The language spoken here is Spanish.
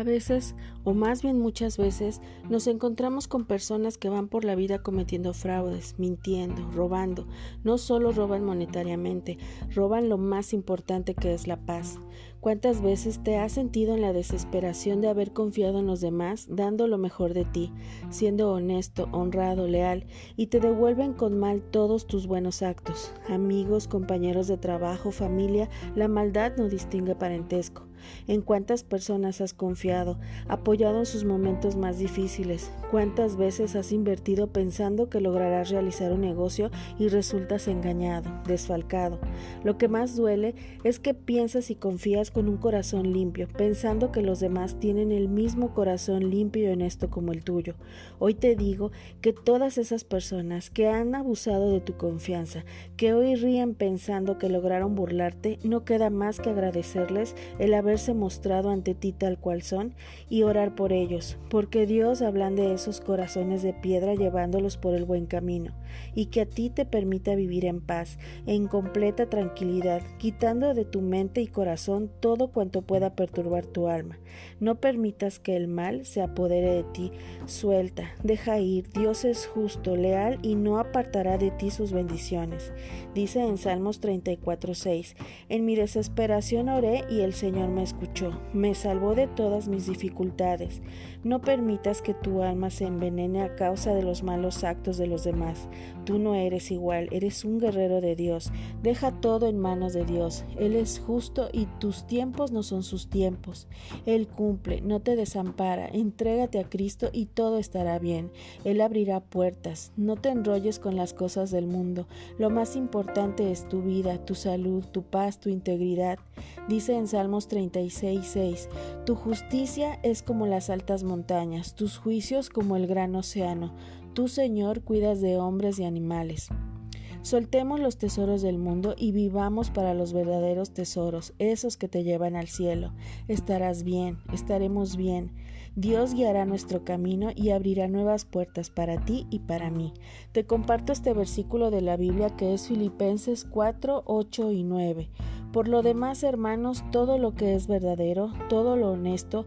A veces, o más bien muchas veces, nos encontramos con personas que van por la vida cometiendo fraudes, mintiendo, robando. No solo roban monetariamente, roban lo más importante que es la paz. ¿Cuántas veces te has sentido en la desesperación de haber confiado en los demás, dando lo mejor de ti, siendo honesto, honrado, leal, y te devuelven con mal todos tus buenos actos? Amigos, compañeros de trabajo, familia, la maldad no distingue parentesco. ¿En cuántas personas has confiado, en sus momentos más difíciles? ¿Cuántas veces has invertido pensando que lograrás realizar un negocio y resultas engañado, desfalcado? Lo que más duele es que piensas y confías con un corazón limpio, pensando que los demás tienen el mismo corazón limpio y honesto como el tuyo. Hoy te digo que todas esas personas que han abusado de tu confianza, que hoy ríen pensando que lograron burlarte, no queda más que agradecerles el haberse mostrado ante ti tal cual son y orar por ellos, porque Dios de esos corazones de piedra llevándolos por el buen camino, y que a ti te permita vivir en paz, en completa tranquilidad, quitando de tu mente y corazón todo cuanto pueda perturbar tu alma. No permitas que el mal se apodere de ti. Suelta, deja ir. Dios es justo, leal y no apartará de ti sus bendiciones. Dice en Salmos 34:6, En mi desesperación oré y el Señor me escuchó, me salvó de todas mis dificultades. No permitas que tu alma se envenene a causa de los malos actos de los demás. Tú no eres igual, eres un guerrero de Dios. Deja todo en manos de Dios. Él es justo y tus tiempos no son sus tiempos. Él cumple, no te desampara. Entrégate a Cristo y todo estará bien. Él abrirá puertas. No te enrolles con las cosas del mundo. Lo más importante es tu vida, tu salud, tu paz, tu integridad. Dice en Salmos 36, 6, Tu justicia es como las altas montañas, tus juicios como el gran océano. Tú, Señor, cuidas de hombres y animales. Soltemos los tesoros del mundo y vivamos para los verdaderos tesoros, esos que te llevan al cielo. Estarás bien, estaremos bien. Dios guiará nuestro camino y abrirá nuevas puertas para ti y para mí. Te comparto este versículo de la Biblia que es Filipenses 4, 8 y 9. Por lo demás, hermanos, todo lo que es verdadero, todo lo honesto,